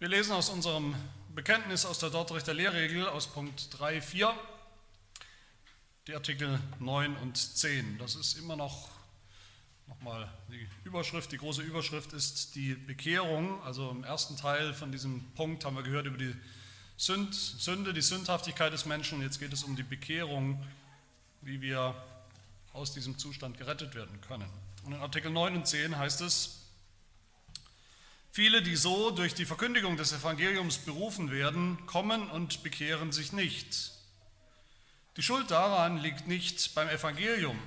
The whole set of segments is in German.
Wir lesen aus unserem Bekenntnis aus der Dortrichter Lehrregel aus Punkt 3, 4 die Artikel 9 und 10. Das ist immer noch, nochmal die Überschrift, die große Überschrift ist die Bekehrung. Also im ersten Teil von diesem Punkt haben wir gehört über die Sünde, die Sündhaftigkeit des Menschen. Jetzt geht es um die Bekehrung, wie wir aus diesem Zustand gerettet werden können. Und in Artikel 9 und 10 heißt es, Viele, die so durch die Verkündigung des Evangeliums berufen werden, kommen und bekehren sich nicht. Die Schuld daran liegt nicht beim Evangelium,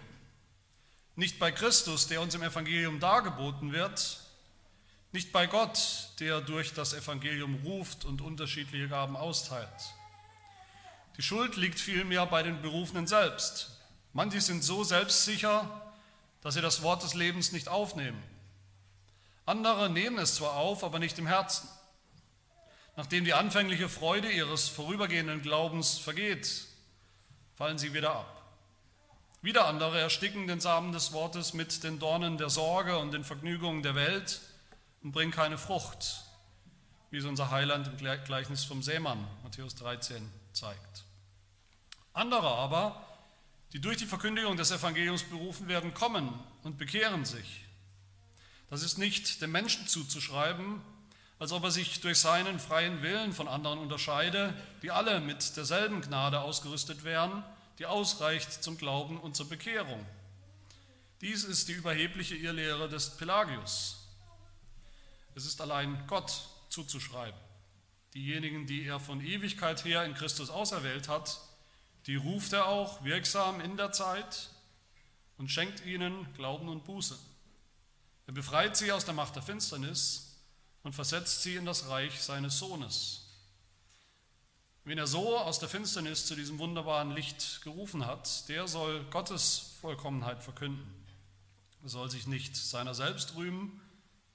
nicht bei Christus, der uns im Evangelium dargeboten wird, nicht bei Gott, der durch das Evangelium ruft und unterschiedliche Gaben austeilt. Die Schuld liegt vielmehr bei den Berufenen selbst. Manche sind so selbstsicher, dass sie das Wort des Lebens nicht aufnehmen. Andere nehmen es zwar auf, aber nicht im Herzen. Nachdem die anfängliche Freude ihres vorübergehenden Glaubens vergeht, fallen sie wieder ab. Wieder andere ersticken den Samen des Wortes mit den Dornen der Sorge und den Vergnügungen der Welt und bringen keine Frucht, wie es unser Heiland im Gleichnis vom Seemann, Matthäus 13, zeigt. Andere aber, die durch die Verkündigung des Evangeliums berufen werden, kommen und bekehren sich. Das ist nicht dem Menschen zuzuschreiben, als ob er sich durch seinen freien Willen von anderen unterscheide, die alle mit derselben Gnade ausgerüstet wären, die ausreicht zum Glauben und zur Bekehrung. Dies ist die überhebliche Irrlehre des Pelagius. Es ist allein Gott zuzuschreiben. Diejenigen, die er von Ewigkeit her in Christus auserwählt hat, die ruft er auch wirksam in der Zeit und schenkt ihnen Glauben und Buße. Er befreit sie aus der Macht der Finsternis und versetzt sie in das Reich seines Sohnes. Wen er so aus der Finsternis zu diesem wunderbaren Licht gerufen hat, der soll Gottes Vollkommenheit verkünden. Er soll sich nicht seiner selbst rühmen,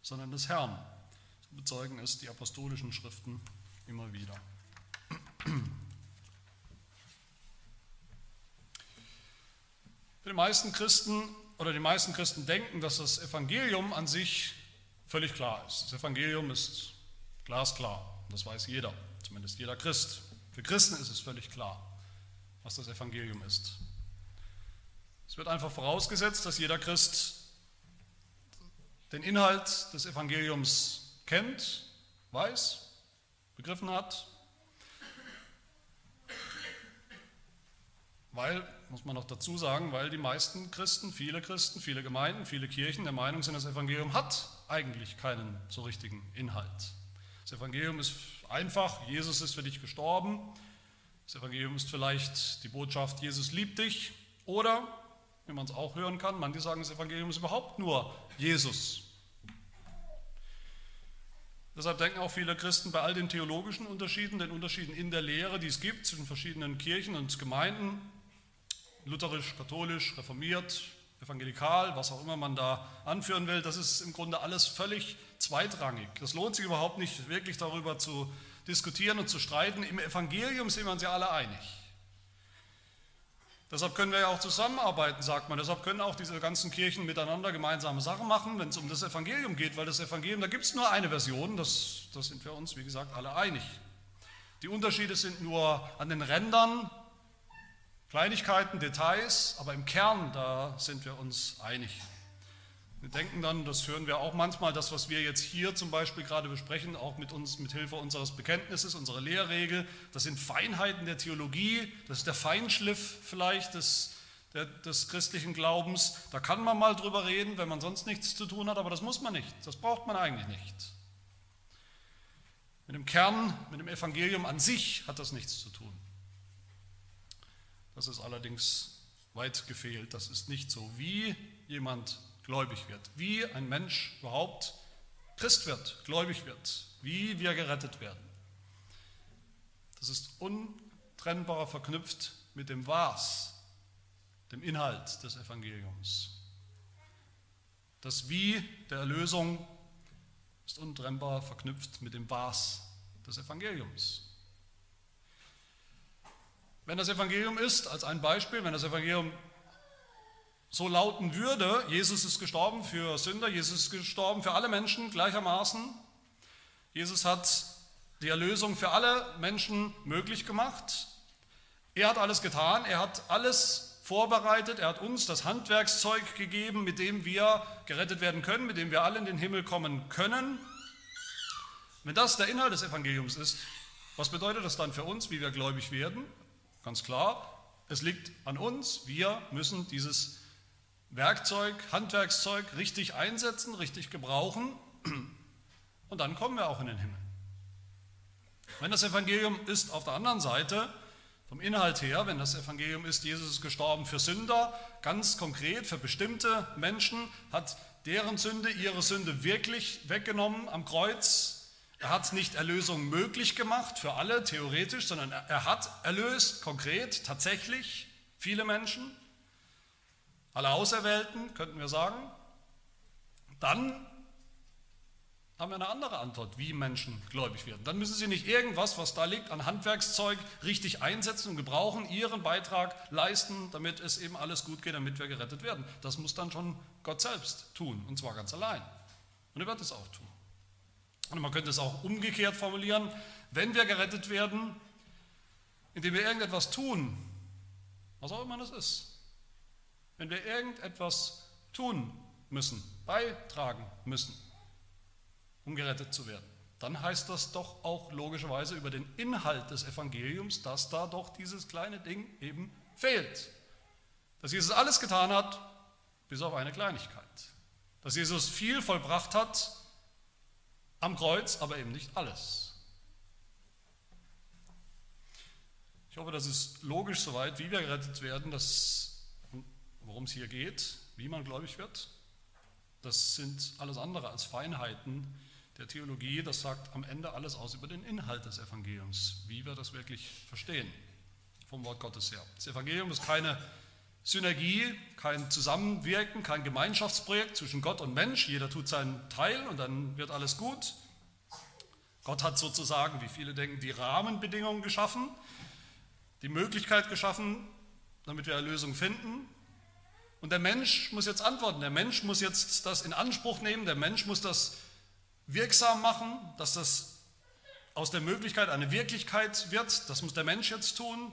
sondern des Herrn. So bezeugen es die apostolischen Schriften immer wieder. Für die meisten Christen oder die meisten Christen denken, dass das Evangelium an sich völlig klar ist. Das Evangelium ist glasklar. Das weiß jeder, zumindest jeder Christ. Für Christen ist es völlig klar, was das Evangelium ist. Es wird einfach vorausgesetzt, dass jeder Christ den Inhalt des Evangeliums kennt, weiß, begriffen hat, weil muss man noch dazu sagen, weil die meisten Christen, viele Christen, viele Gemeinden, viele Kirchen der Meinung sind, das Evangelium hat eigentlich keinen so richtigen Inhalt. Das Evangelium ist einfach, Jesus ist für dich gestorben. Das Evangelium ist vielleicht die Botschaft, Jesus liebt dich. Oder, wie man es auch hören kann, manche sagen, das Evangelium ist überhaupt nur Jesus. Deshalb denken auch viele Christen bei all den theologischen Unterschieden, den Unterschieden in der Lehre, die es gibt zwischen verschiedenen Kirchen und Gemeinden, lutherisch, katholisch, reformiert, evangelikal, was auch immer man da anführen will, das ist im Grunde alles völlig zweitrangig. Das lohnt sich überhaupt nicht wirklich darüber zu diskutieren und zu streiten. Im Evangelium sind wir uns ja alle einig. Deshalb können wir ja auch zusammenarbeiten, sagt man. Deshalb können auch diese ganzen Kirchen miteinander gemeinsame Sachen machen, wenn es um das Evangelium geht, weil das Evangelium, da gibt es nur eine Version, das, das sind wir uns, wie gesagt, alle einig. Die Unterschiede sind nur an den Rändern Kleinigkeiten, Details, aber im Kern, da sind wir uns einig. Wir denken dann, das hören wir auch manchmal, das, was wir jetzt hier zum Beispiel gerade besprechen, auch mit uns, mit Hilfe unseres Bekenntnisses, unserer Lehrregel, das sind Feinheiten der Theologie, das ist der Feinschliff vielleicht des, der, des christlichen Glaubens. Da kann man mal drüber reden, wenn man sonst nichts zu tun hat, aber das muss man nicht, das braucht man eigentlich nicht. Mit dem Kern, mit dem Evangelium an sich hat das nichts zu tun. Das ist allerdings weit gefehlt. Das ist nicht so, wie jemand gläubig wird, wie ein Mensch überhaupt Christ wird, gläubig wird, wie wir gerettet werden. Das ist untrennbar verknüpft mit dem Was, dem Inhalt des Evangeliums. Das Wie der Erlösung ist untrennbar verknüpft mit dem Was des Evangeliums. Wenn das Evangelium ist, als ein Beispiel, wenn das Evangelium so lauten würde, Jesus ist gestorben für Sünder, Jesus ist gestorben für alle Menschen gleichermaßen, Jesus hat die Erlösung für alle Menschen möglich gemacht. Er hat alles getan, er hat alles vorbereitet, er hat uns das Handwerkszeug gegeben, mit dem wir gerettet werden können, mit dem wir alle in den Himmel kommen können. Wenn das der Inhalt des Evangeliums ist, was bedeutet das dann für uns, wie wir gläubig werden? Ganz klar, es liegt an uns, wir müssen dieses Werkzeug, Handwerkszeug richtig einsetzen, richtig gebrauchen und dann kommen wir auch in den Himmel. Wenn das Evangelium ist auf der anderen Seite, vom Inhalt her, wenn das Evangelium ist, Jesus ist gestorben für Sünder, ganz konkret für bestimmte Menschen, hat deren Sünde, ihre Sünde wirklich weggenommen am Kreuz, er hat nicht Erlösung möglich gemacht für alle, theoretisch, sondern er hat erlöst, konkret, tatsächlich, viele Menschen, alle Auserwählten, könnten wir sagen. Dann haben wir eine andere Antwort, wie Menschen gläubig werden. Dann müssen sie nicht irgendwas, was da liegt, an Handwerkszeug richtig einsetzen und gebrauchen, ihren Beitrag leisten, damit es eben alles gut geht, damit wir gerettet werden. Das muss dann schon Gott selbst tun, und zwar ganz allein. Und er wird es auch tun. Und man könnte es auch umgekehrt formulieren, wenn wir gerettet werden, indem wir irgendetwas tun, was auch immer das ist, wenn wir irgendetwas tun müssen, beitragen müssen, um gerettet zu werden, dann heißt das doch auch logischerweise über den Inhalt des Evangeliums, dass da doch dieses kleine Ding eben fehlt. Dass Jesus alles getan hat, bis auf eine Kleinigkeit. Dass Jesus viel vollbracht hat, am Kreuz, aber eben nicht alles. Ich hoffe, das ist logisch soweit, wie wir gerettet werden, worum es hier geht, wie man gläubig wird. Das sind alles andere als Feinheiten der Theologie. Das sagt am Ende alles aus über den Inhalt des Evangeliums, wie wir das wirklich verstehen vom Wort Gottes her. Das Evangelium ist keine Synergie, kein Zusammenwirken, kein Gemeinschaftsprojekt zwischen Gott und Mensch. Jeder tut seinen Teil und dann wird alles gut. Gott hat sozusagen, wie viele denken, die Rahmenbedingungen geschaffen, die Möglichkeit geschaffen, damit wir Erlösung finden. Und der Mensch muss jetzt antworten. Der Mensch muss jetzt das in Anspruch nehmen. Der Mensch muss das wirksam machen, dass das aus der Möglichkeit eine Wirklichkeit wird. Das muss der Mensch jetzt tun.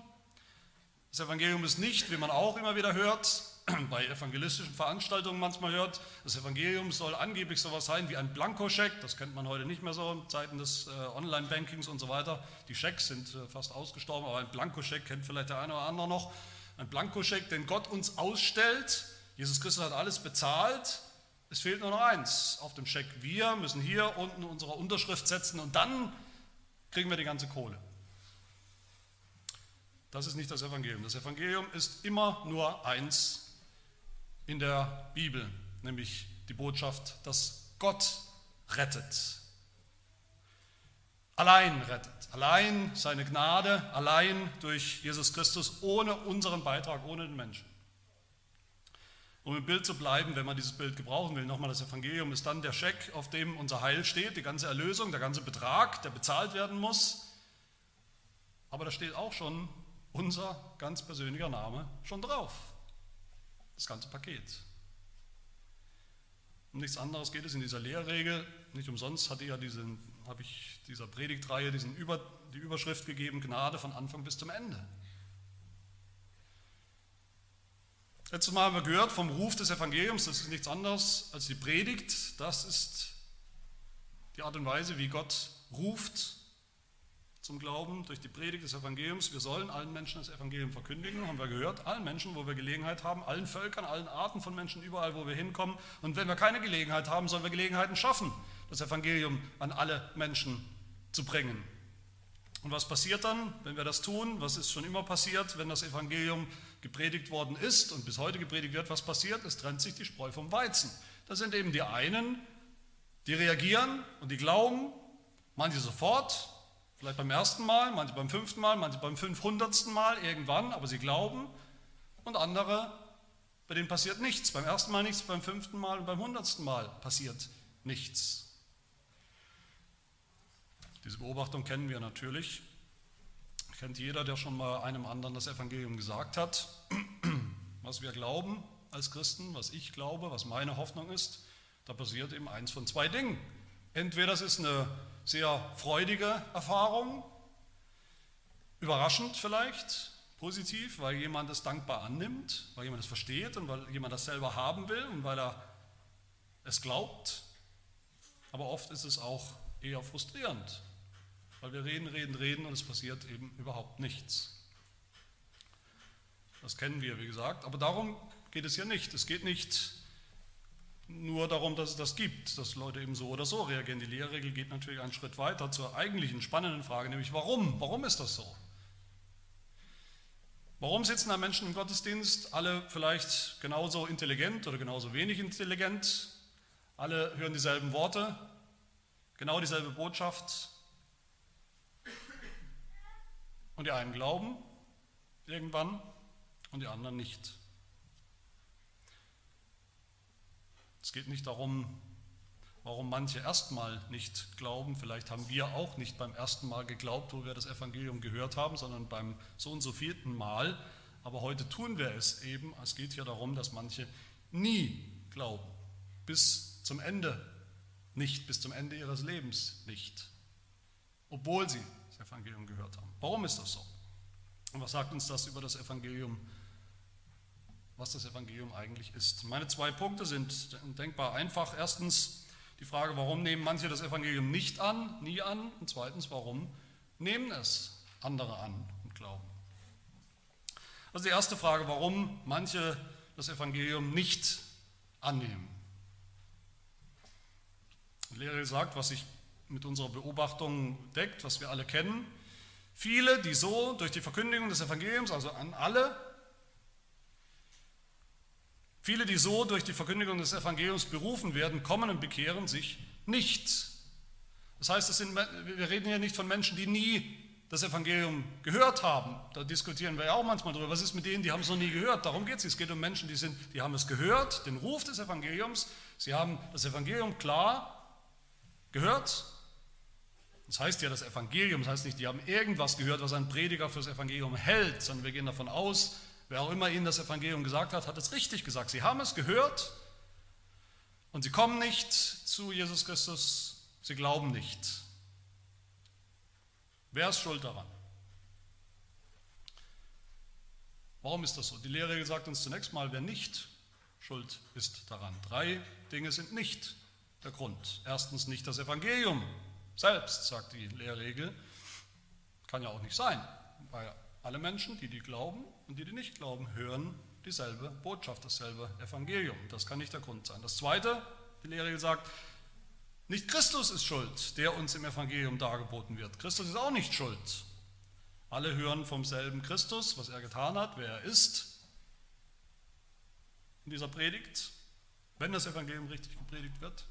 Das Evangelium ist nicht, wie man auch immer wieder hört, bei evangelistischen Veranstaltungen manchmal hört, das Evangelium soll angeblich sowas sein wie ein Blankoscheck, das kennt man heute nicht mehr so in Zeiten des äh, Online-Bankings und so weiter. Die Schecks sind äh, fast ausgestorben, aber ein Blankoscheck kennt vielleicht der eine oder andere noch. Ein Blankoscheck, den Gott uns ausstellt. Jesus Christus hat alles bezahlt. Es fehlt nur noch eins auf dem Scheck. Wir müssen hier unten unsere Unterschrift setzen und dann kriegen wir die ganze Kohle. Das ist nicht das Evangelium. Das Evangelium ist immer nur eins in der Bibel, nämlich die Botschaft, dass Gott rettet. Allein rettet. Allein seine Gnade, allein durch Jesus Christus, ohne unseren Beitrag, ohne den Menschen. Um im Bild zu bleiben, wenn man dieses Bild gebrauchen will, nochmal das Evangelium ist dann der Scheck, auf dem unser Heil steht, die ganze Erlösung, der ganze Betrag, der bezahlt werden muss. Aber da steht auch schon unser ganz persönlicher Name schon drauf. Das ganze Paket. Um nichts anderes geht es in dieser Lehrregel. Nicht umsonst hatte ja diesen, habe ich dieser Predigtreihe diesen Über, die Überschrift gegeben, Gnade von Anfang bis zum Ende. Letztes Mal haben wir gehört vom Ruf des Evangeliums, das ist nichts anderes als die Predigt. Das ist die Art und Weise, wie Gott ruft zum Glauben durch die Predigt des Evangeliums. Wir sollen allen Menschen das Evangelium verkündigen, haben wir gehört, allen Menschen, wo wir Gelegenheit haben, allen Völkern, allen Arten von Menschen, überall, wo wir hinkommen. Und wenn wir keine Gelegenheit haben, sollen wir Gelegenheiten schaffen, das Evangelium an alle Menschen zu bringen. Und was passiert dann, wenn wir das tun? Was ist schon immer passiert, wenn das Evangelium gepredigt worden ist und bis heute gepredigt wird? Was passiert? Es trennt sich die Spreu vom Weizen. Das sind eben die einen, die reagieren und die glauben, manche sofort, Vielleicht beim ersten Mal, manche beim fünften Mal, manche beim fünfhundertsten Mal irgendwann, aber sie glauben. Und andere, bei denen passiert nichts. Beim ersten Mal nichts, beim fünften Mal und beim hundertsten Mal passiert nichts. Diese Beobachtung kennen wir natürlich. Kennt jeder, der schon mal einem anderen das Evangelium gesagt hat. Was wir glauben als Christen, was ich glaube, was meine Hoffnung ist, da passiert eben eins von zwei Dingen. Entweder es ist eine sehr freudige Erfahrung, überraschend vielleicht, positiv, weil jemand es dankbar annimmt, weil jemand es versteht und weil jemand das selber haben will und weil er es glaubt. Aber oft ist es auch eher frustrierend, weil wir reden, reden, reden und es passiert eben überhaupt nichts. Das kennen wir, wie gesagt, aber darum geht es ja nicht. Es geht nicht nur darum, dass es das gibt, dass Leute eben so oder so reagieren. Die Lehrregel geht natürlich einen Schritt weiter zur eigentlichen spannenden Frage, nämlich warum? Warum ist das so? Warum sitzen da Menschen im Gottesdienst, alle vielleicht genauso intelligent oder genauso wenig intelligent, alle hören dieselben Worte, genau dieselbe Botschaft und die einen glauben irgendwann und die anderen nicht. Es geht nicht darum, warum manche erstmal nicht glauben. Vielleicht haben wir auch nicht beim ersten Mal geglaubt, wo wir das Evangelium gehört haben, sondern beim so und so vierten Mal. Aber heute tun wir es eben. Es geht hier darum, dass manche nie glauben. Bis zum Ende nicht, bis zum Ende ihres Lebens nicht. Obwohl sie das Evangelium gehört haben. Warum ist das so? Und was sagt uns das über das Evangelium was das Evangelium eigentlich ist. Meine zwei Punkte sind denkbar einfach. Erstens die Frage, warum nehmen manche das Evangelium nicht an, nie an? Und zweitens, warum nehmen es andere an und glauben? Also die erste Frage, warum manche das Evangelium nicht annehmen. Die Lehre sagt, was sich mit unserer Beobachtung deckt, was wir alle kennen. Viele, die so durch die Verkündigung des Evangeliums, also an alle, Viele, die so durch die Verkündigung des Evangeliums berufen werden, kommen und bekehren sich nicht. Das heißt, sind, wir reden hier nicht von Menschen, die nie das Evangelium gehört haben. Da diskutieren wir ja auch manchmal drüber. Was ist mit denen, die haben es noch nie gehört? Darum geht es. Es geht um Menschen, die, sind, die haben es gehört, den Ruf des Evangeliums. Sie haben das Evangelium klar gehört. Das heißt ja das Evangelium, das heißt nicht, die haben irgendwas gehört, was ein Prediger für das Evangelium hält, sondern wir gehen davon aus, Wer auch immer ihnen das Evangelium gesagt hat, hat es richtig gesagt. Sie haben es gehört und sie kommen nicht zu Jesus Christus, sie glauben nicht. Wer ist schuld daran? Warum ist das so? Die Lehre sagt uns zunächst mal, wer nicht schuld ist daran. Drei Dinge sind nicht der Grund. Erstens nicht das Evangelium selbst, sagt die Lehrregel. Kann ja auch nicht sein, weil alle Menschen, die die glauben und die die nicht glauben, hören dieselbe Botschaft, dasselbe Evangelium. Das kann nicht der Grund sein. Das Zweite, die Lehre sagt, nicht Christus ist schuld, der uns im Evangelium dargeboten wird. Christus ist auch nicht schuld. Alle hören vom selben Christus, was er getan hat, wer er ist. In dieser Predigt, wenn das Evangelium richtig gepredigt wird,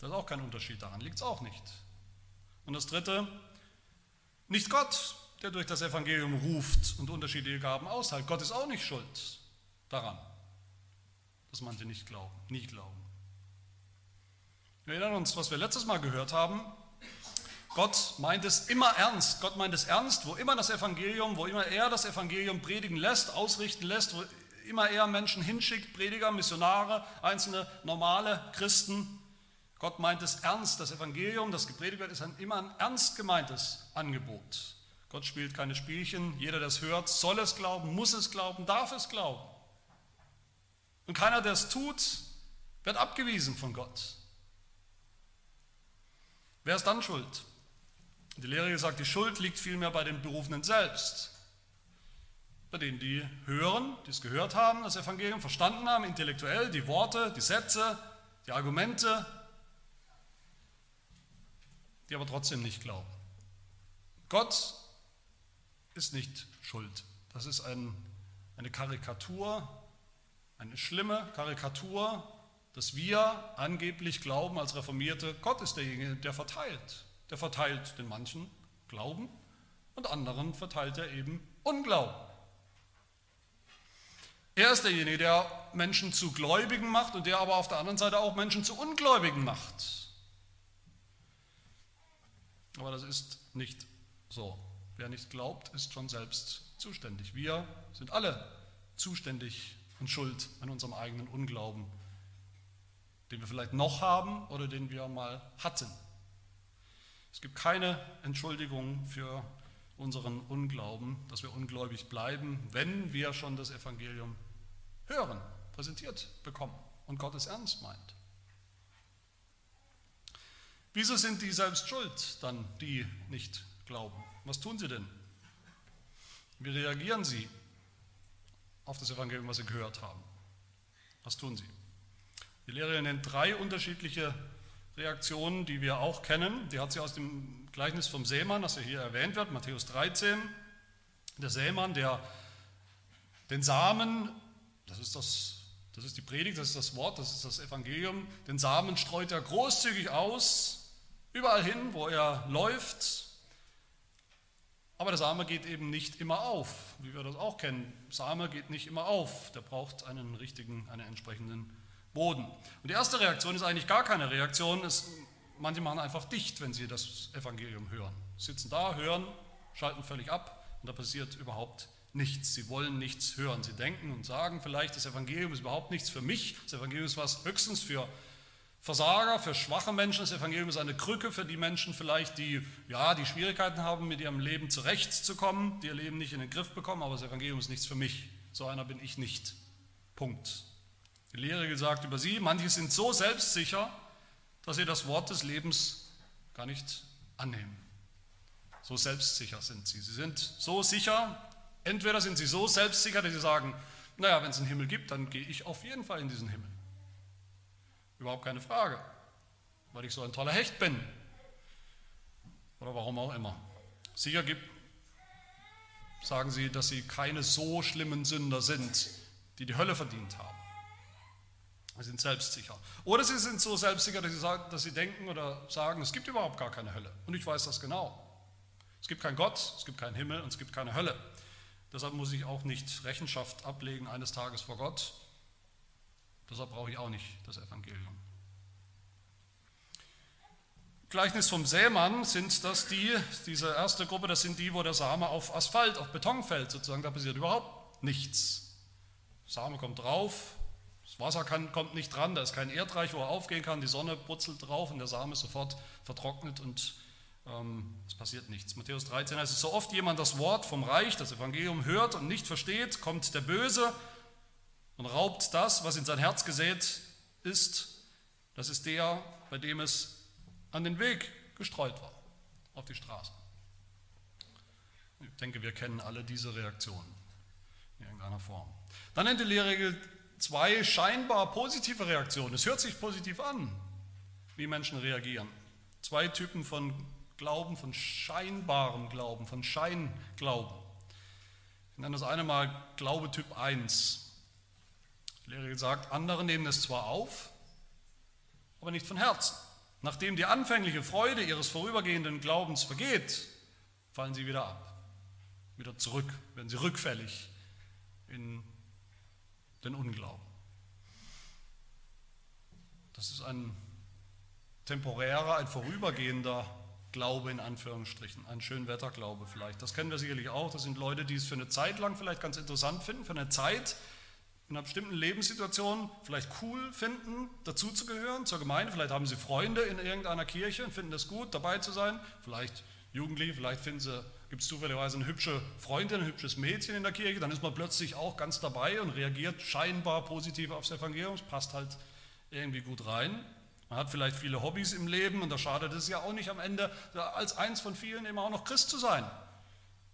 da ist auch kein Unterschied daran, liegt es auch nicht. Und das Dritte, nicht Gott, der durch das Evangelium ruft und unterschiedliche Gaben aushält. Gott ist auch nicht schuld daran, dass manche nicht glauben, nie glauben. Wir erinnern uns, was wir letztes Mal gehört haben. Gott meint es immer ernst. Gott meint es ernst, wo immer das Evangelium, wo immer er das Evangelium predigen lässt, ausrichten lässt, wo immer er Menschen hinschickt, Prediger, Missionare, einzelne normale Christen. Gott meint es ernst. Das Evangelium, das gepredigt wird, ist ein, immer ein ernst gemeintes Angebot. Gott spielt keine Spielchen. Jeder, der es hört, soll es glauben, muss es glauben, darf es glauben. Und keiner, der es tut, wird abgewiesen von Gott. Wer ist dann schuld? Die Lehre sagt, die Schuld liegt vielmehr bei den Berufenen selbst. Bei denen, die hören, die es gehört haben, das Evangelium verstanden haben, intellektuell, die Worte, die Sätze, die Argumente, die aber trotzdem nicht glauben. Gott ist nicht schuld. Das ist ein, eine Karikatur, eine schlimme Karikatur, dass wir angeblich glauben als Reformierte, Gott ist derjenige, der verteilt. Der verteilt den manchen Glauben und anderen verteilt er eben Unglauben. Er ist derjenige, der Menschen zu Gläubigen macht und der aber auf der anderen Seite auch Menschen zu Ungläubigen macht. Aber das ist nicht so. Wer nicht glaubt, ist schon selbst zuständig. Wir sind alle zuständig und schuld an unserem eigenen Unglauben. den wir vielleicht noch haben oder den wir mal hatten. Es gibt keine Entschuldigung für unseren Unglauben, dass wir ungläubig bleiben, wenn wir schon das Evangelium hören, präsentiert bekommen und Gott es ernst meint. Wieso sind die selbst schuld, dann die nicht glauben? Was tun sie denn? Wie reagieren sie auf das Evangelium, was sie gehört haben? Was tun sie? Die Lehre nennt drei unterschiedliche Reaktionen, die wir auch kennen. Die hat sie aus dem Gleichnis vom Seemann, das hier erwähnt wird, Matthäus 13. Der Seemann, der den Samen, das ist, das, das ist die Predigt, das ist das Wort, das ist das Evangelium, den Samen streut er großzügig aus, überall hin, wo er läuft. Aber der Same geht eben nicht immer auf, wie wir das auch kennen. Same geht nicht immer auf, der braucht einen richtigen, einen entsprechenden Boden. Und die erste Reaktion ist eigentlich gar keine Reaktion. Es, manche machen einfach dicht, wenn sie das Evangelium hören. Sitzen da, hören, schalten völlig ab und da passiert überhaupt nichts. Sie wollen nichts hören. Sie denken und sagen vielleicht, das Evangelium ist überhaupt nichts für mich. Das Evangelium ist was höchstens für Versager, für schwache Menschen. Das Evangelium ist eine Krücke für die Menschen vielleicht, die ja, die Schwierigkeiten haben, mit ihrem Leben zurechtzukommen, die ihr Leben nicht in den Griff bekommen, aber das Evangelium ist nichts für mich. So einer bin ich nicht. Punkt. Die Lehre gesagt über sie, manche sind so selbstsicher, dass sie das Wort des Lebens gar nicht annehmen. So selbstsicher sind sie. Sie sind so sicher, entweder sind sie so selbstsicher, dass sie sagen, naja, wenn es einen Himmel gibt, dann gehe ich auf jeden Fall in diesen Himmel. Überhaupt keine Frage, weil ich so ein toller Hecht bin. Oder warum auch immer. Sicher gibt, sagen sie, dass sie keine so schlimmen Sünder sind, die die Hölle verdient haben. Sie sind selbstsicher. Oder sie sind so selbstsicher, dass sie, sagen, dass sie denken oder sagen, es gibt überhaupt gar keine Hölle. Und ich weiß das genau. Es gibt keinen Gott, es gibt keinen Himmel und es gibt keine Hölle. Deshalb muss ich auch nicht Rechenschaft ablegen eines Tages vor Gott. Deshalb brauche ich auch nicht das Evangelium. Gleichnis vom Sämann sind das die, diese erste Gruppe, das sind die, wo der Same auf Asphalt, auf Beton fällt, sozusagen, da passiert überhaupt nichts. Same kommt drauf, das Wasser kann, kommt nicht dran, da ist kein Erdreich, wo er aufgehen kann, die Sonne brutzelt drauf und der Same ist sofort vertrocknet und ähm, es passiert nichts. Matthäus 13 heißt es, so oft jemand das Wort vom Reich, das Evangelium hört und nicht versteht, kommt der Böse und raubt das, was in sein Herz gesät ist. Das ist der, bei dem es an den Weg gestreut war, auf die Straße. Ich denke, wir kennen alle diese Reaktionen in irgendeiner Form. Dann nennt die Lehrregel zwei scheinbar positive Reaktionen. Es hört sich positiv an, wie Menschen reagieren. Zwei Typen von Glauben, von scheinbarem Glauben, von Scheinglauben. Ich nenne das eine mal Glaube Typ 1. Die Lehre sagt, andere nehmen es zwar auf, aber nicht von Herzen. Nachdem die anfängliche Freude ihres vorübergehenden Glaubens vergeht, fallen sie wieder ab, wieder zurück, werden sie rückfällig in den Unglauben. Das ist ein temporärer, ein vorübergehender Glaube in Anführungsstrichen, ein Schönwetterglaube vielleicht. Das kennen wir sicherlich auch. Das sind Leute, die es für eine Zeit lang vielleicht ganz interessant finden, für eine Zeit in einer bestimmten Lebenssituation vielleicht cool finden, dazuzugehören zur Gemeinde. Vielleicht haben sie Freunde in irgendeiner Kirche und finden es gut, dabei zu sein. Vielleicht Jugendliche, vielleicht finden sie gibt es zufälligerweise eine hübsche Freundin, ein hübsches Mädchen in der Kirche, dann ist man plötzlich auch ganz dabei und reagiert scheinbar positiv aufs Evangelium, es passt halt irgendwie gut rein. Man hat vielleicht viele Hobbys im Leben und da schadet es ja auch nicht am Ende, als eins von vielen eben auch noch Christ zu sein.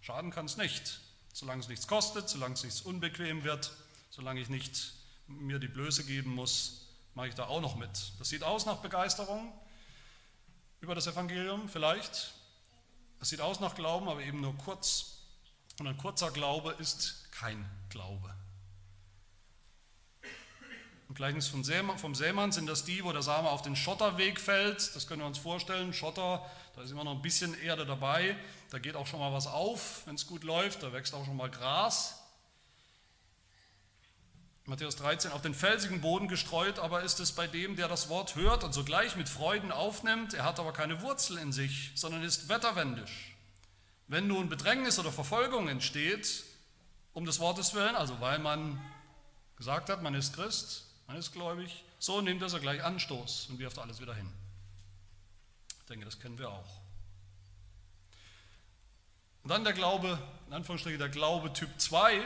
Schaden kann es nicht, solange es nichts kostet, solange es nichts unbequem wird, solange ich nicht mir die Blöße geben muss, mache ich da auch noch mit. Das sieht aus nach Begeisterung über das Evangelium vielleicht, es sieht aus nach Glauben, aber eben nur kurz. Und ein kurzer Glaube ist kein Glaube. Im Gleichnis vom Sämann, vom Sämann sind das die, wo der Same auf den Schotterweg fällt. Das können wir uns vorstellen. Schotter, da ist immer noch ein bisschen Erde dabei. Da geht auch schon mal was auf, wenn es gut läuft. Da wächst auch schon mal Gras. Matthäus 13, auf den felsigen Boden gestreut, aber ist es bei dem, der das Wort hört und sogleich mit Freuden aufnimmt, er hat aber keine Wurzel in sich, sondern ist wetterwendisch. Wenn nun Bedrängnis oder Verfolgung entsteht, um des Wortes willen, also weil man gesagt hat, man ist Christ, man ist gläubig, so nimmt er gleich Anstoß und wirft alles wieder hin. Ich denke, das kennen wir auch. Und dann der Glaube, in Anführungsstrichen der Glaube Typ 2,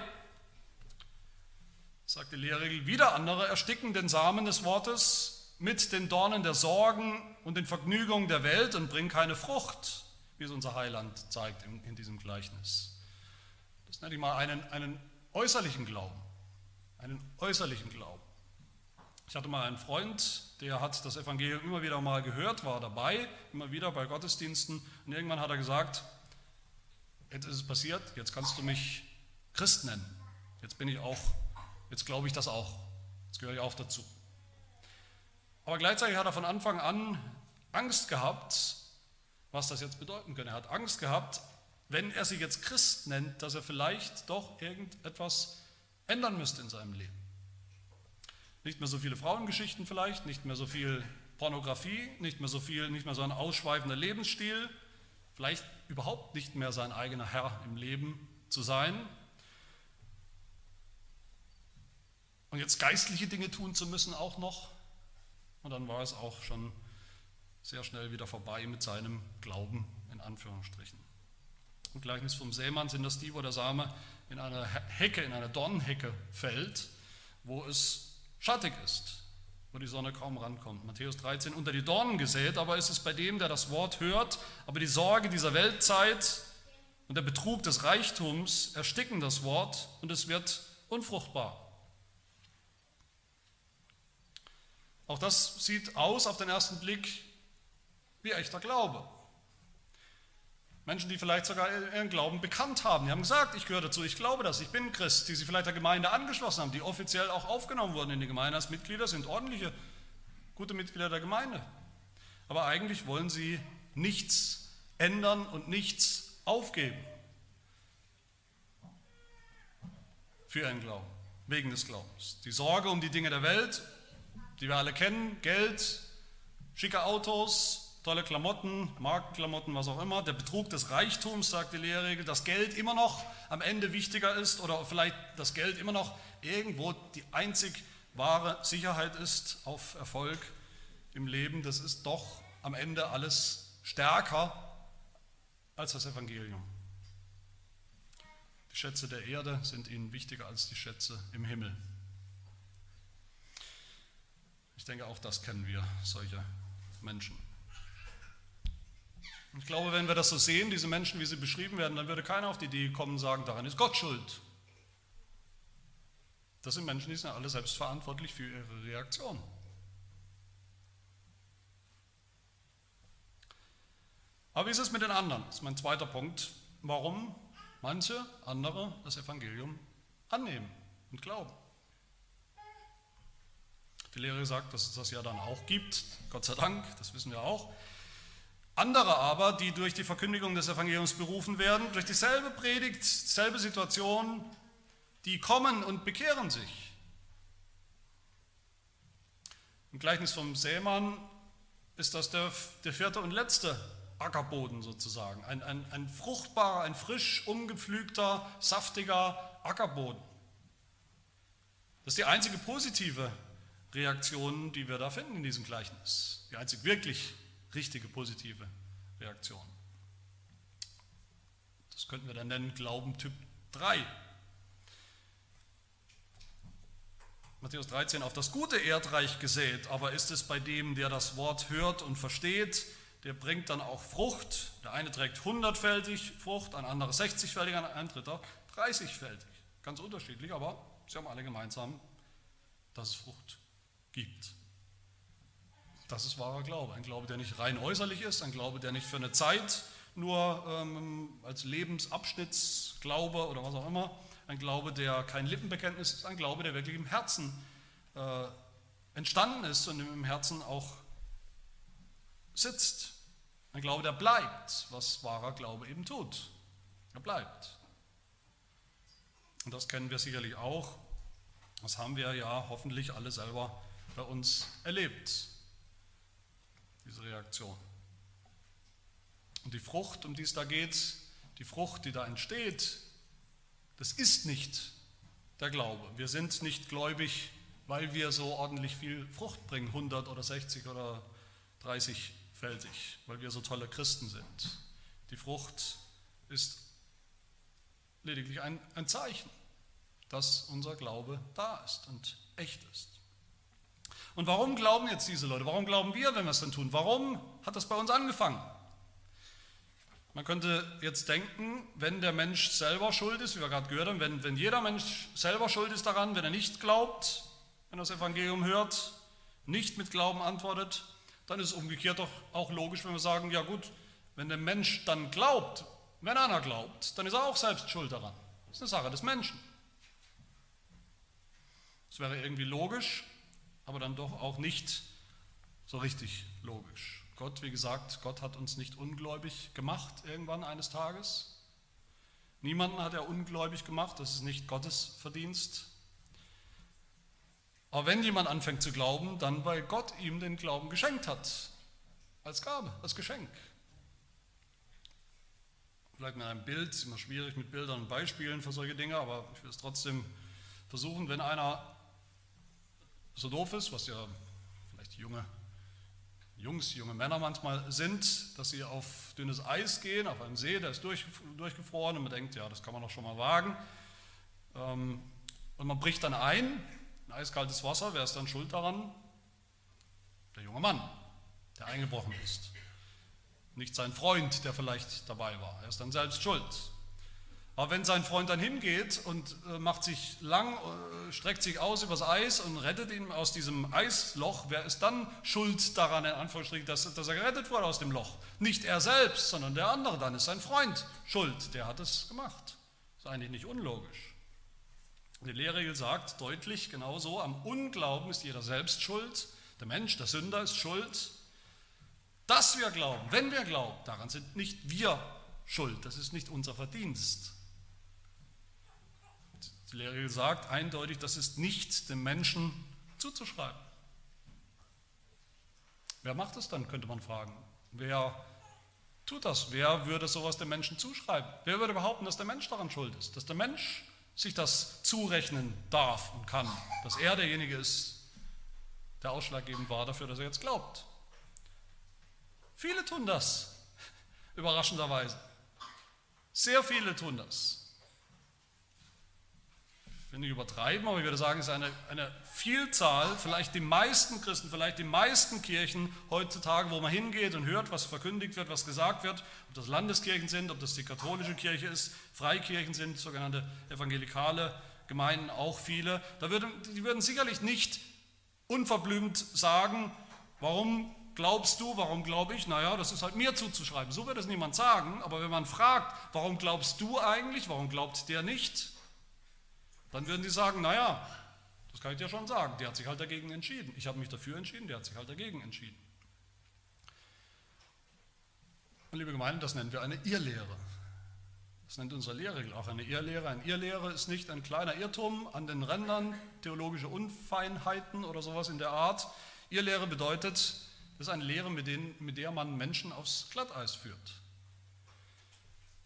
sagt die Lehrregel, wieder andere ersticken den Samen des Wortes mit den Dornen der Sorgen und den Vergnügungen der Welt und bringen keine Frucht, wie es unser Heiland zeigt in, in diesem Gleichnis. Das nenne ich mal einen, einen äußerlichen Glauben. Einen äußerlichen Glauben. Ich hatte mal einen Freund, der hat das Evangelium immer wieder mal gehört, war dabei, immer wieder bei Gottesdiensten und irgendwann hat er gesagt, jetzt ist es passiert, jetzt kannst du mich Christ nennen. Jetzt bin ich auch, jetzt glaube ich das auch. Jetzt gehöre ich auch dazu. Aber gleichzeitig hat er von Anfang an Angst gehabt, was das jetzt bedeuten könnte. Er hat Angst gehabt, wenn er sich jetzt Christ nennt, dass er vielleicht doch irgendetwas ändern müsste in seinem Leben. Nicht mehr so viele Frauengeschichten vielleicht, nicht mehr so viel Pornografie, nicht mehr so viel, nicht mehr so ein ausschweifender Lebensstil, vielleicht überhaupt nicht mehr sein eigener Herr im Leben zu sein. Und jetzt geistliche Dinge tun zu müssen auch noch. Und dann war es auch schon sehr schnell wieder vorbei mit seinem Glauben in Anführungsstrichen. Im Gleichnis vom Sämann sind das die, wo der Same in einer Hecke, in einer Dornhecke fällt, wo es schattig ist, wo die Sonne kaum rankommt. Matthäus 13, unter die Dornen gesät, aber ist es bei dem, der das Wort hört, aber die Sorge dieser Weltzeit und der Betrug des Reichtums ersticken das Wort und es wird unfruchtbar. Auch das sieht aus auf den ersten Blick wie echter Glaube. Menschen, die vielleicht sogar ihren Glauben bekannt haben. Die haben gesagt, ich gehöre dazu, ich glaube das, ich bin Christ, die sich vielleicht der Gemeinde angeschlossen haben, die offiziell auch aufgenommen wurden in die Gemeinde als Mitglieder, sind ordentliche, gute Mitglieder der Gemeinde. Aber eigentlich wollen sie nichts ändern und nichts aufgeben für ihren Glauben, wegen des Glaubens. Die Sorge um die Dinge der Welt, die wir alle kennen, Geld, schicke Autos, tolle Klamotten, Markenklamotten, was auch immer, der Betrug des Reichtums, sagt die Lehrregel, dass Geld immer noch am Ende wichtiger ist oder vielleicht das Geld immer noch irgendwo die einzig wahre Sicherheit ist auf Erfolg im Leben, das ist doch am Ende alles stärker als das Evangelium. Die Schätze der Erde sind ihnen wichtiger als die Schätze im Himmel. Ich denke, auch das kennen wir, solche Menschen. Ich glaube, wenn wir das so sehen, diese Menschen, wie sie beschrieben werden, dann würde keiner auf die Idee kommen und sagen, daran ist Gott schuld. Das sind Menschen, die sind alle selbst verantwortlich für ihre Reaktion. Aber wie ist es mit den anderen? Das ist mein zweiter Punkt. Warum manche andere das Evangelium annehmen und glauben. Die Lehre sagt, dass es das ja dann auch gibt, Gott sei Dank, das wissen wir auch. Andere aber, die durch die Verkündigung des Evangeliums berufen werden, durch dieselbe Predigt, dieselbe Situation, die kommen und bekehren sich. Im Gleichnis vom Sämann ist das der, der vierte und letzte Ackerboden sozusagen. Ein, ein, ein fruchtbarer, ein frisch umgepflügter, saftiger Ackerboden. Das ist die einzige positive Reaktion, die wir da finden in diesem Gleichnis. Die einzig wirklich richtige positive Reaktion. Das könnten wir dann nennen Glauben Typ 3. Matthäus 13, auf das gute Erdreich gesät, aber ist es bei dem, der das Wort hört und versteht, der bringt dann auch Frucht. Der eine trägt hundertfältig Frucht, ein anderer 60-fältig, ein dritter 30-fältig. Ganz unterschiedlich, aber sie haben alle gemeinsam, dass es Frucht gibt. Das ist wahrer Glaube. Ein Glaube, der nicht rein äußerlich ist, ein Glaube, der nicht für eine Zeit nur ähm, als Lebensabschnittsglaube oder was auch immer, ein Glaube, der kein Lippenbekenntnis ist, ein Glaube, der wirklich im Herzen äh, entstanden ist und im Herzen auch sitzt. Ein Glaube, der bleibt, was wahrer Glaube eben tut. Er bleibt. Und das kennen wir sicherlich auch. Das haben wir ja hoffentlich alle selber bei uns erlebt diese Reaktion. Und die Frucht, um die es da geht, die Frucht, die da entsteht, das ist nicht der Glaube. Wir sind nicht gläubig weil wir so ordentlich viel Frucht bringen, 100 oder 60 oder 30-fältig, weil wir so tolle Christen sind. Die Frucht ist lediglich ein, ein Zeichen, dass unser Glaube da ist und echt ist. Und warum glauben jetzt diese Leute? Warum glauben wir, wenn wir es dann tun? Warum hat das bei uns angefangen? Man könnte jetzt denken, wenn der Mensch selber schuld ist, wie wir gerade gehört haben, wenn, wenn jeder Mensch selber schuld ist daran, wenn er nicht glaubt, wenn er das Evangelium hört, nicht mit Glauben antwortet, dann ist es umgekehrt doch auch logisch, wenn wir sagen, ja gut, wenn der Mensch dann glaubt, wenn einer glaubt, dann ist er auch selbst schuld daran. Das ist eine Sache des Menschen. Das wäre irgendwie logisch, aber dann doch auch nicht so richtig logisch. Gott, wie gesagt, Gott hat uns nicht ungläubig gemacht irgendwann eines Tages. Niemanden hat er ungläubig gemacht, das ist nicht Gottes Verdienst. Aber wenn jemand anfängt zu glauben, dann weil Gott ihm den Glauben geschenkt hat, als Gabe, als Geschenk. Vielleicht mit einem Bild, ist immer schwierig mit Bildern und Beispielen für solche Dinge, aber ich will es trotzdem versuchen, wenn einer so doof ist, was ja vielleicht junge Jungs, junge Männer manchmal sind, dass sie auf dünnes Eis gehen, auf einem See, der ist durch, durchgefroren und man denkt, ja, das kann man doch schon mal wagen. Ähm, und man bricht dann ein, in eiskaltes Wasser, wer ist dann schuld daran? Der junge Mann, der eingebrochen ist. Nicht sein Freund, der vielleicht dabei war. Er ist dann selbst schuld. Aber wenn sein Freund dann hingeht und äh, macht sich lang, äh, streckt sich aus übers Eis und rettet ihn aus diesem Eisloch, wer ist dann schuld daran, in Anführungsstrichen, dass, dass er gerettet wurde aus dem Loch? Nicht er selbst, sondern der andere, dann ist sein Freund schuld, der hat es gemacht. Das ist eigentlich nicht unlogisch. Die Lehrregel sagt deutlich genau so, am Unglauben ist jeder selbst schuld, der Mensch, der Sünder ist schuld. Dass wir glauben, wenn wir glauben, daran sind nicht wir schuld, das ist nicht unser Verdienst. Die Lehre sagt eindeutig, das ist nicht dem Menschen zuzuschreiben. Wer macht es dann, könnte man fragen. Wer tut das? Wer würde sowas dem Menschen zuschreiben? Wer würde behaupten, dass der Mensch daran schuld ist? Dass der Mensch sich das zurechnen darf und kann? Dass er derjenige ist, der ausschlaggebend war dafür, dass er jetzt glaubt? Viele tun das, überraschenderweise. Sehr viele tun das will nicht übertreiben, aber ich würde sagen, es ist eine, eine Vielzahl, vielleicht die meisten Christen, vielleicht die meisten Kirchen heutzutage, wo man hingeht und hört, was verkündigt wird, was gesagt wird, ob das Landeskirchen sind, ob das die katholische Kirche ist, Freikirchen sind, sogenannte evangelikale Gemeinden, auch viele, da würden, die würden sicherlich nicht unverblümt sagen, warum glaubst du, warum glaube ich? Naja, das ist halt mir zuzuschreiben. So wird es niemand sagen, aber wenn man fragt, warum glaubst du eigentlich, warum glaubt der nicht? Dann würden die sagen, naja, das kann ich dir schon sagen, der hat sich halt dagegen entschieden. Ich habe mich dafür entschieden, der hat sich halt dagegen entschieden. Und liebe Gemeinde, das nennen wir eine Irrlehre. Das nennt unsere Lehrregel auch eine Irrlehre. Eine Irrlehre ist nicht ein kleiner Irrtum an den Rändern, theologische Unfeinheiten oder sowas in der Art. Irrlehre bedeutet, das ist eine Lehre, mit, denen, mit der man Menschen aufs Glatteis führt.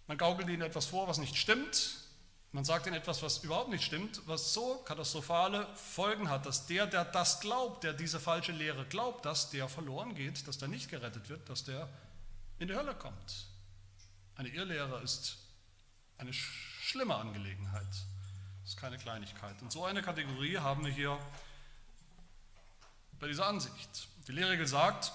Man gaukelt ihnen etwas vor, was nicht stimmt, man sagt ihnen etwas, was überhaupt nicht stimmt, was so katastrophale Folgen hat, dass der, der das glaubt, der diese falsche Lehre glaubt, dass der verloren geht, dass der nicht gerettet wird, dass der in die Hölle kommt. Eine Irrlehre ist eine schlimme Angelegenheit. Das ist keine Kleinigkeit. Und so eine Kategorie haben wir hier bei dieser Ansicht. Die Lehrregel sagt,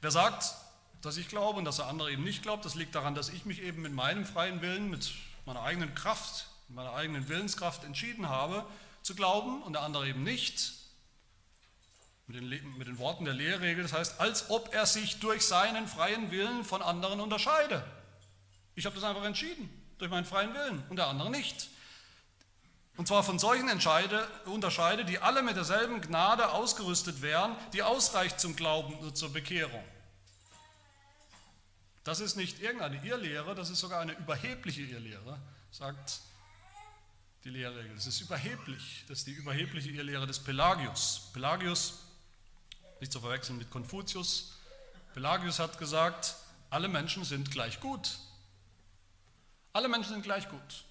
wer sagt, dass ich glaube und dass der andere eben nicht glaubt, das liegt daran, dass ich mich eben mit meinem freien Willen, mit meiner eigenen Kraft, meiner eigenen Willenskraft entschieden habe, zu glauben und der andere eben nicht. Mit den, mit den Worten der Lehrregel, das heißt, als ob er sich durch seinen freien Willen von anderen unterscheide. Ich habe das einfach entschieden, durch meinen freien Willen und der andere nicht. Und zwar von solchen Entscheide, unterscheide, die alle mit derselben Gnade ausgerüstet wären, die ausreicht zum Glauben und zur Bekehrung. Das ist nicht irgendeine Irrlehre, das ist sogar eine überhebliche Irrlehre, sagt die Lehrregel. Es ist überheblich. Das ist die überhebliche Irrlehre des Pelagius. Pelagius, nicht zu verwechseln mit Konfuzius, Pelagius hat gesagt, alle Menschen sind gleich gut. Alle Menschen sind gleich gut.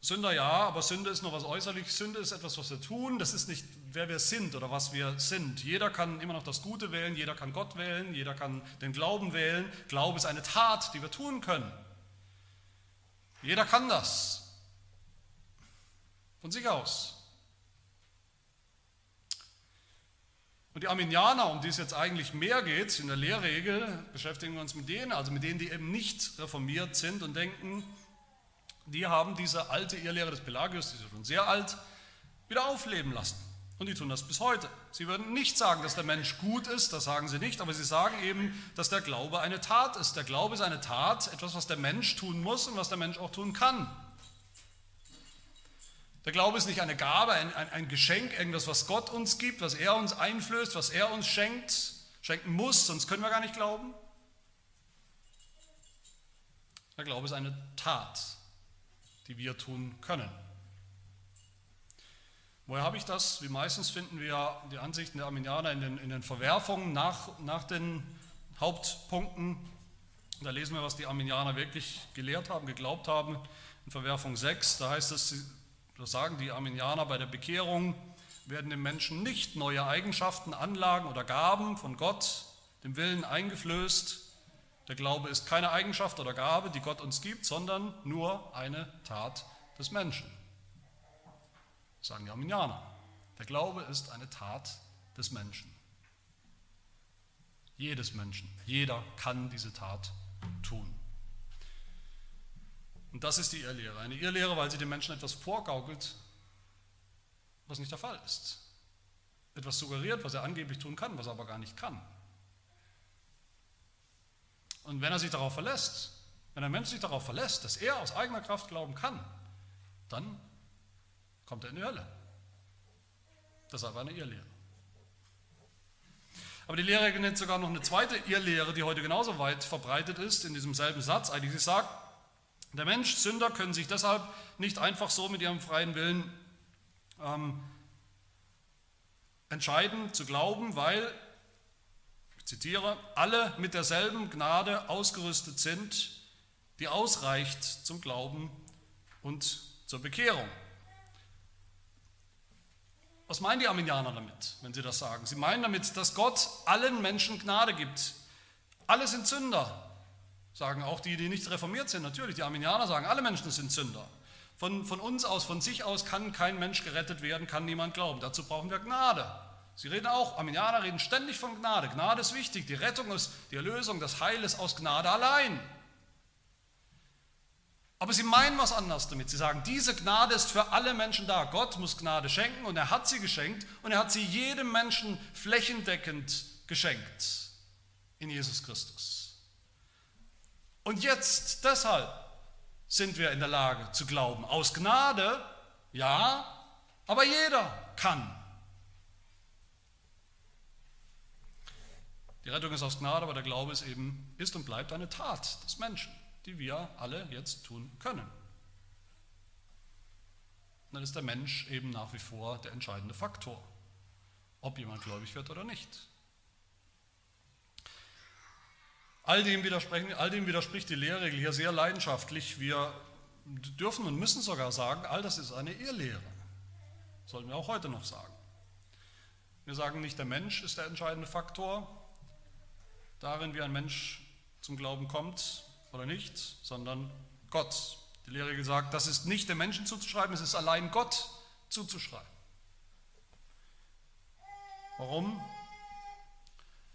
Sünder ja, aber Sünde ist nur was äußerlich. Sünde ist etwas, was wir tun. Das ist nicht, wer wir sind oder was wir sind. Jeder kann immer noch das Gute wählen, jeder kann Gott wählen, jeder kann den Glauben wählen. Glaube ist eine Tat, die wir tun können. Jeder kann das. Von sich aus. Und die Arminianer, um die es jetzt eigentlich mehr geht, in der Lehrregel beschäftigen wir uns mit denen, also mit denen, die eben nicht reformiert sind und denken, die haben diese alte Irrlehre des Pelagius, die ist schon sehr alt, wieder aufleben lassen. Und die tun das bis heute. Sie würden nicht sagen, dass der Mensch gut ist, das sagen sie nicht, aber sie sagen eben, dass der Glaube eine Tat ist. Der Glaube ist eine Tat, etwas, was der Mensch tun muss und was der Mensch auch tun kann. Der Glaube ist nicht eine Gabe, ein, ein, ein Geschenk, irgendwas, was Gott uns gibt, was er uns einflößt, was er uns schenkt, schenken muss, sonst können wir gar nicht glauben. Der Glaube ist eine Tat die wir tun können. Woher habe ich das? Wie meistens finden wir die Ansichten der Arminianer in den, in den Verwerfungen nach, nach den Hauptpunkten. Da lesen wir, was die Arminianer wirklich gelehrt haben, geglaubt haben. In Verwerfung 6, da heißt es, das sagen die Arminianer bei der Bekehrung, werden dem Menschen nicht neue Eigenschaften, Anlagen oder Gaben von Gott, dem Willen eingeflößt, der Glaube ist keine Eigenschaft oder Gabe, die Gott uns gibt, sondern nur eine Tat des Menschen. Das sagen die Arminianer. Der Glaube ist eine Tat des Menschen. Jedes Menschen, jeder kann diese Tat tun. Und das ist die Irrlehre. Eine Irrlehre, weil sie den Menschen etwas vorgaukelt, was nicht der Fall ist. Etwas suggeriert, was er angeblich tun kann, was er aber gar nicht kann. Und wenn er sich darauf verlässt, wenn ein Mensch sich darauf verlässt, dass er aus eigener Kraft glauben kann, dann kommt er in die Hölle. Das ist aber eine Irrlehre. Aber die Lehre nennt sogar noch eine zweite Irrlehre, die heute genauso weit verbreitet ist, in diesem selben Satz. Eigentlich sie sagt, der Mensch, Sünder können sich deshalb nicht einfach so mit ihrem freien Willen ähm, entscheiden zu glauben, weil zitiere, alle mit derselben Gnade ausgerüstet sind, die ausreicht zum Glauben und zur Bekehrung. Was meinen die Arminianer damit, wenn sie das sagen? Sie meinen damit, dass Gott allen Menschen Gnade gibt. Alle sind Sünder, sagen auch die, die nicht reformiert sind. Natürlich, die Arminianer sagen, alle Menschen sind Sünder. Von, von uns aus, von sich aus kann kein Mensch gerettet werden, kann niemand glauben. Dazu brauchen wir Gnade. Sie reden auch, Arminianer reden ständig von Gnade. Gnade ist wichtig, die Rettung ist, die Erlösung, das Heil ist aus Gnade allein. Aber sie meinen was anderes damit. Sie sagen, diese Gnade ist für alle Menschen da. Gott muss Gnade schenken und er hat sie geschenkt und er hat sie jedem Menschen flächendeckend geschenkt in Jesus Christus. Und jetzt deshalb sind wir in der Lage zu glauben. Aus Gnade, ja, aber jeder kann. Die Rettung ist aus Gnade, aber der Glaube ist eben, ist und bleibt eine Tat des Menschen, die wir alle jetzt tun können. Und dann ist der Mensch eben nach wie vor der entscheidende Faktor, ob jemand gläubig wird oder nicht. All dem, all dem widerspricht die Lehrregel hier sehr leidenschaftlich. Wir dürfen und müssen sogar sagen, all das ist eine Irrlehre. Sollten wir auch heute noch sagen. Wir sagen nicht, der Mensch ist der entscheidende Faktor, darin, wie ein Mensch zum Glauben kommt oder nicht, sondern Gott. Die Lehre gesagt, das ist nicht dem Menschen zuzuschreiben, es ist allein Gott zuzuschreiben. Warum?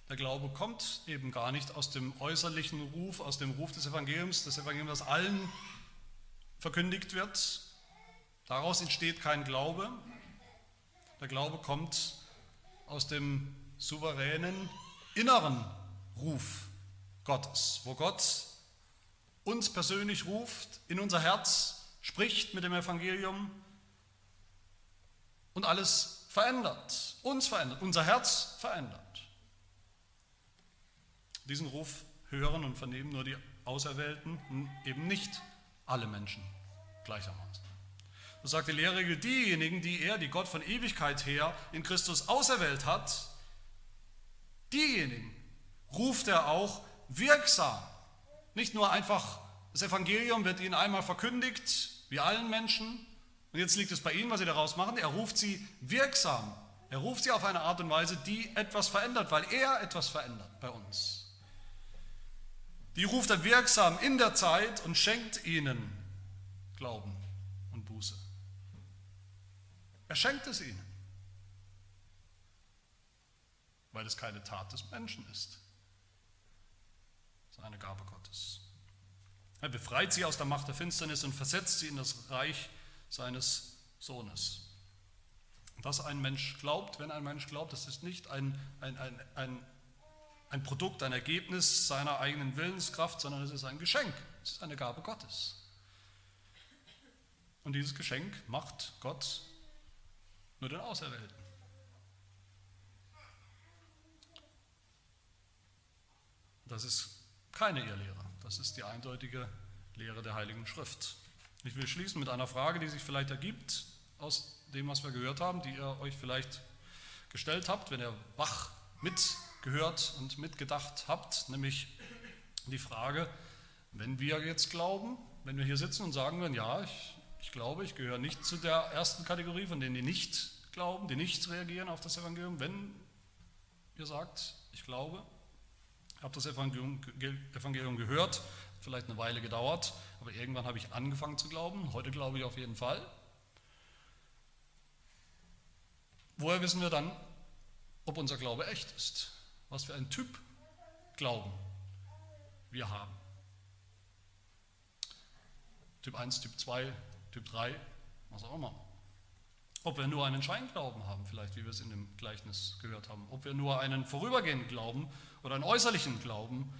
Der Glaube kommt eben gar nicht aus dem äußerlichen Ruf, aus dem Ruf des Evangeliums, das Evangelium, das allen verkündigt wird. Daraus entsteht kein Glaube. Der Glaube kommt aus dem souveränen inneren Ruf Gottes, wo Gott uns persönlich ruft, in unser Herz spricht mit dem Evangelium und alles verändert, uns verändert, unser Herz verändert. Diesen Ruf hören und vernehmen nur die Auserwählten, eben nicht alle Menschen gleichermaßen. So sagt die Lehrregel, diejenigen, die er, die Gott von Ewigkeit her in Christus auserwählt hat, diejenigen ruft er auch wirksam. Nicht nur einfach, das Evangelium wird ihnen einmal verkündigt wie allen Menschen. Und jetzt liegt es bei Ihnen, was Sie daraus machen. Er ruft sie wirksam. Er ruft sie auf eine Art und Weise, die etwas verändert, weil er etwas verändert bei uns. Die ruft er wirksam in der Zeit und schenkt ihnen Glauben und Buße. Er schenkt es ihnen, weil es keine Tat des Menschen ist. Eine Gabe Gottes. Er befreit sie aus der Macht der Finsternis und versetzt sie in das Reich seines Sohnes. Dass ein Mensch glaubt, wenn ein Mensch glaubt, das ist nicht ein, ein, ein, ein, ein Produkt, ein Ergebnis seiner eigenen Willenskraft, sondern es ist ein Geschenk. Es ist eine Gabe Gottes. Und dieses Geschenk macht Gott nur den Auserwählten. Das ist keine Irrlehre. Das ist die eindeutige Lehre der Heiligen Schrift. Ich will schließen mit einer Frage, die sich vielleicht ergibt aus dem, was wir gehört haben, die ihr euch vielleicht gestellt habt, wenn ihr wach mitgehört und mitgedacht habt, nämlich die Frage, wenn wir jetzt glauben, wenn wir hier sitzen und sagen würden, ja, ich, ich glaube, ich gehöre nicht zu der ersten Kategorie, von denen die nicht glauben, die nicht reagieren auf das Evangelium, wenn ihr sagt, ich glaube, habe das Evangelium, Evangelium gehört, vielleicht eine Weile gedauert, aber irgendwann habe ich angefangen zu glauben. Heute glaube ich auf jeden Fall. Woher wissen wir dann, ob unser Glaube echt ist? Was für ein Typ Glauben wir haben? Typ 1, Typ 2, Typ 3, was auch immer. Ob wir nur einen Scheinglauben haben, vielleicht wie wir es in dem Gleichnis gehört haben. Ob wir nur einen vorübergehenden Glauben oder einen äußerlichen Glauben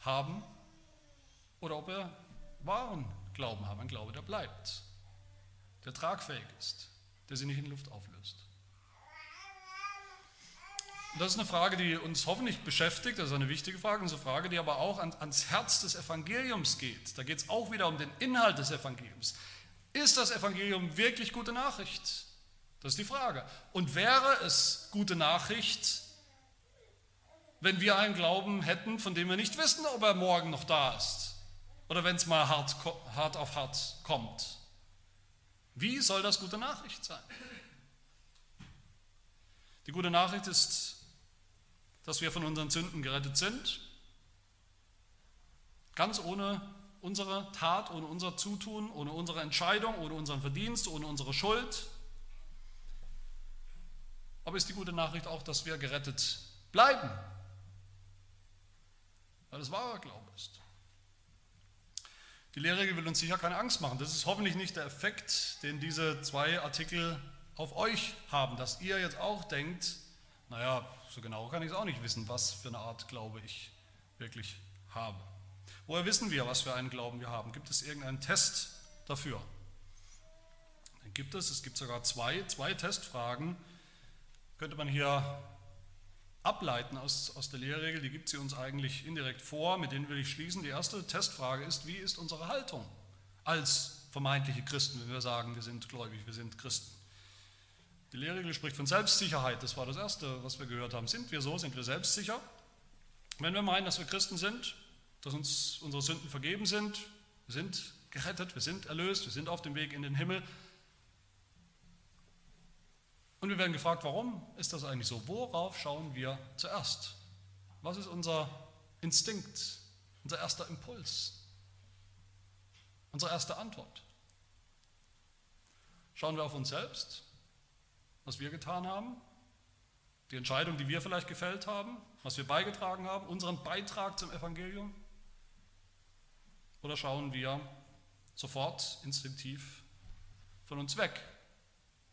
haben oder ob wir wahren Glauben haben, ein Glaube, der bleibt, der tragfähig ist, der sich nicht in Luft auflöst. Das ist eine Frage, die uns hoffentlich beschäftigt, das ist eine wichtige Frage, eine Frage, die aber auch ans Herz des Evangeliums geht. Da geht es auch wieder um den Inhalt des Evangeliums. Ist das Evangelium wirklich gute Nachricht? Das ist die Frage. Und wäre es gute Nachricht, wenn wir einen Glauben hätten, von dem wir nicht wissen, ob er morgen noch da ist oder wenn es mal hart, hart auf hart kommt? Wie soll das gute Nachricht sein? Die gute Nachricht ist, dass wir von unseren Sünden gerettet sind, ganz ohne unsere Tat, ohne unser Zutun, ohne unsere Entscheidung, ohne unseren Verdienst, ohne unsere Schuld. Aber ist die gute Nachricht auch, dass wir gerettet bleiben, weil es wahrer Glaube ist. Die Lehre will uns sicher keine Angst machen. Das ist hoffentlich nicht der Effekt, den diese zwei Artikel auf euch haben, dass ihr jetzt auch denkt, naja, so genau kann ich es auch nicht wissen, was für eine Art Glaube ich wirklich habe. Woher wissen wir, was für einen Glauben wir haben? Gibt es irgendeinen Test dafür? Den gibt es, es gibt sogar zwei, zwei Testfragen, könnte man hier ableiten aus, aus der Lehrregel, die gibt sie uns eigentlich indirekt vor, mit denen will ich schließen. Die erste Testfrage ist, wie ist unsere Haltung als vermeintliche Christen, wenn wir sagen, wir sind gläubig, wir sind Christen. Die Lehrregel spricht von Selbstsicherheit, das war das Erste, was wir gehört haben. Sind wir so, sind wir selbstsicher? Wenn wir meinen, dass wir Christen sind, dass uns unsere Sünden vergeben sind, wir sind gerettet, wir sind erlöst, wir sind auf dem Weg in den Himmel, und wir werden gefragt, warum ist das eigentlich so? Worauf schauen wir zuerst? Was ist unser Instinkt, unser erster Impuls, unsere erste Antwort? Schauen wir auf uns selbst, was wir getan haben, die Entscheidung, die wir vielleicht gefällt haben, was wir beigetragen haben, unseren Beitrag zum Evangelium? Oder schauen wir sofort instinktiv von uns weg,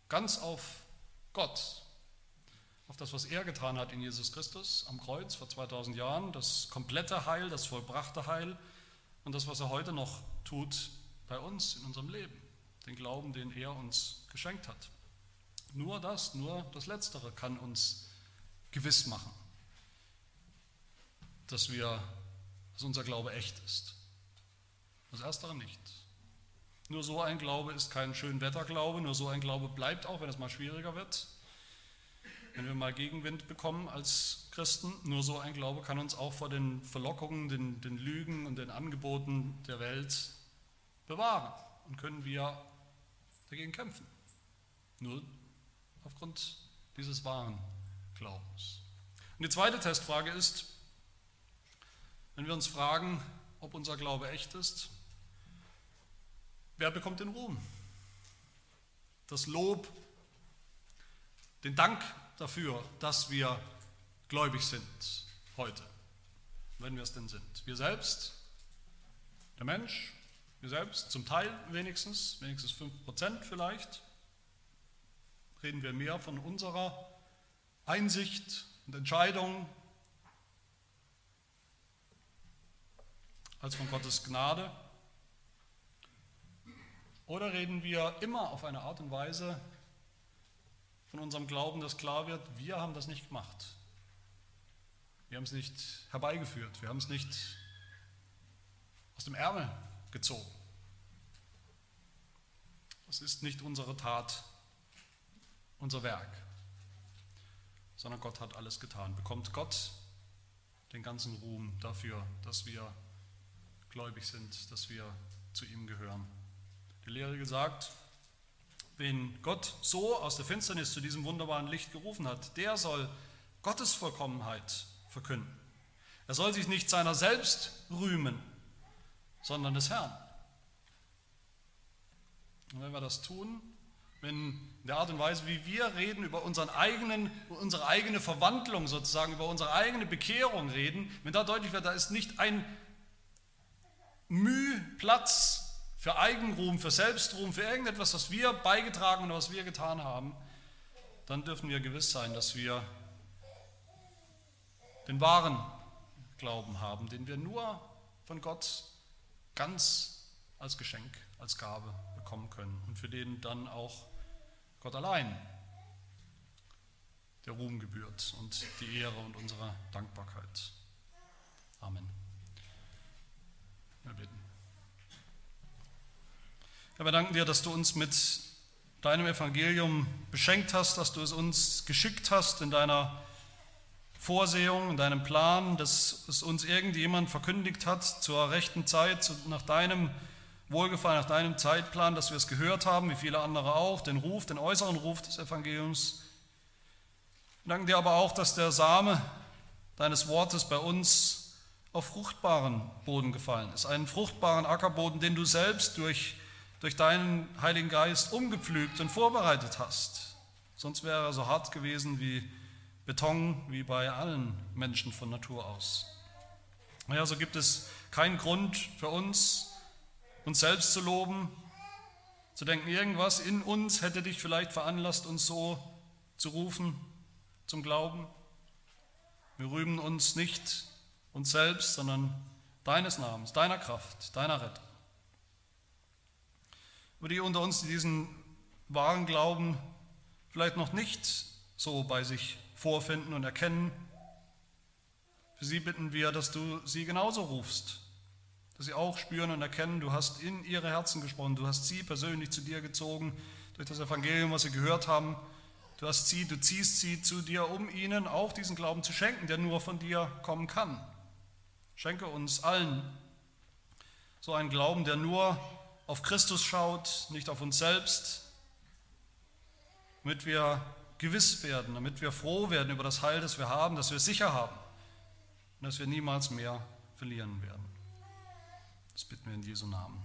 ganz auf Gott, auf das, was er getan hat in Jesus Christus am Kreuz vor 2000 Jahren, das komplette Heil, das vollbrachte Heil und das, was er heute noch tut bei uns in unserem Leben, den Glauben, den er uns geschenkt hat. Nur das, nur das Letztere kann uns gewiss machen, dass, wir, dass unser Glaube echt ist. Das Erstere nicht. Nur so ein Glaube ist kein Schönwetterglaube, nur so ein Glaube bleibt auch, wenn es mal schwieriger wird. Wenn wir mal Gegenwind bekommen als Christen, nur so ein Glaube kann uns auch vor den Verlockungen, den, den Lügen und den Angeboten der Welt bewahren. und können wir dagegen kämpfen. Nur aufgrund dieses wahren Glaubens. Und die zweite Testfrage ist, wenn wir uns fragen, ob unser Glaube echt ist, wer bekommt den Ruhm? Das Lob, den Dank dafür, dass wir gläubig sind heute, wenn wir es denn sind. Wir selbst, der Mensch, wir selbst, zum Teil wenigstens, wenigstens 5% vielleicht, reden wir mehr von unserer Einsicht und Entscheidung als von Gottes Gnade? Oder reden wir immer auf eine Art und Weise von unserem Glauben, dass klar wird, wir haben das nicht gemacht. Wir haben es nicht herbeigeführt, wir haben es nicht aus dem Ärmel gezogen. Das ist nicht unsere Tat, unser Werk, sondern Gott hat alles getan. Bekommt Gott den ganzen Ruhm dafür, dass wir gläubig sind, dass wir zu ihm gehören. Lehre gesagt, wen Gott so aus der Finsternis zu diesem wunderbaren Licht gerufen hat, der soll Gottes Vollkommenheit verkünden. Er soll sich nicht seiner selbst rühmen, sondern des Herrn. Und wenn wir das tun, wenn in der Art und Weise, wie wir reden, über unseren eigenen, unsere eigene Verwandlung sozusagen, über unsere eigene Bekehrung reden, wenn da deutlich wird, da ist nicht ein Mühe, Platz für Eigenruhm, für Selbstruhm, für irgendetwas, was wir beigetragen oder was wir getan haben, dann dürfen wir gewiss sein, dass wir den wahren Glauben haben, den wir nur von Gott ganz als Geschenk, als Gabe bekommen können und für den dann auch Gott allein der Ruhm gebührt und die Ehre und unsere Dankbarkeit. Amen. Wir bitten. Wir danken dir, dass du uns mit deinem Evangelium beschenkt hast, dass du es uns geschickt hast in deiner Vorsehung, in deinem Plan, dass es uns irgendjemand verkündigt hat zur rechten Zeit, nach deinem Wohlgefallen, nach deinem Zeitplan, dass wir es gehört haben, wie viele andere auch, den Ruf, den äußeren Ruf des Evangeliums. Wir danken dir aber auch, dass der Same deines Wortes bei uns auf fruchtbaren Boden gefallen ist. Einen fruchtbaren Ackerboden, den du selbst durch, durch deinen Heiligen Geist umgepflügt und vorbereitet hast. Sonst wäre er so hart gewesen wie Beton, wie bei allen Menschen von Natur aus. Naja, so gibt es keinen Grund für uns, uns selbst zu loben, zu denken, irgendwas in uns hätte dich vielleicht veranlasst, uns so zu rufen zum Glauben. Wir rühmen uns nicht uns selbst, sondern deines Namens, deiner Kraft, deiner Rettung. Aber die unter uns, die diesen wahren Glauben vielleicht noch nicht so bei sich vorfinden und erkennen, für sie bitten wir, dass du sie genauso rufst, dass sie auch spüren und erkennen, du hast in ihre Herzen gesprochen, du hast sie persönlich zu dir gezogen durch das Evangelium, was sie gehört haben. Du hast sie, du ziehst sie zu dir, um ihnen auch diesen Glauben zu schenken, der nur von dir kommen kann. Schenke uns allen so einen Glauben, der nur auf Christus schaut, nicht auf uns selbst, damit wir gewiss werden, damit wir froh werden über das Heil, das wir haben, das wir sicher haben und dass wir niemals mehr verlieren werden. Das bitten wir in Jesu Namen.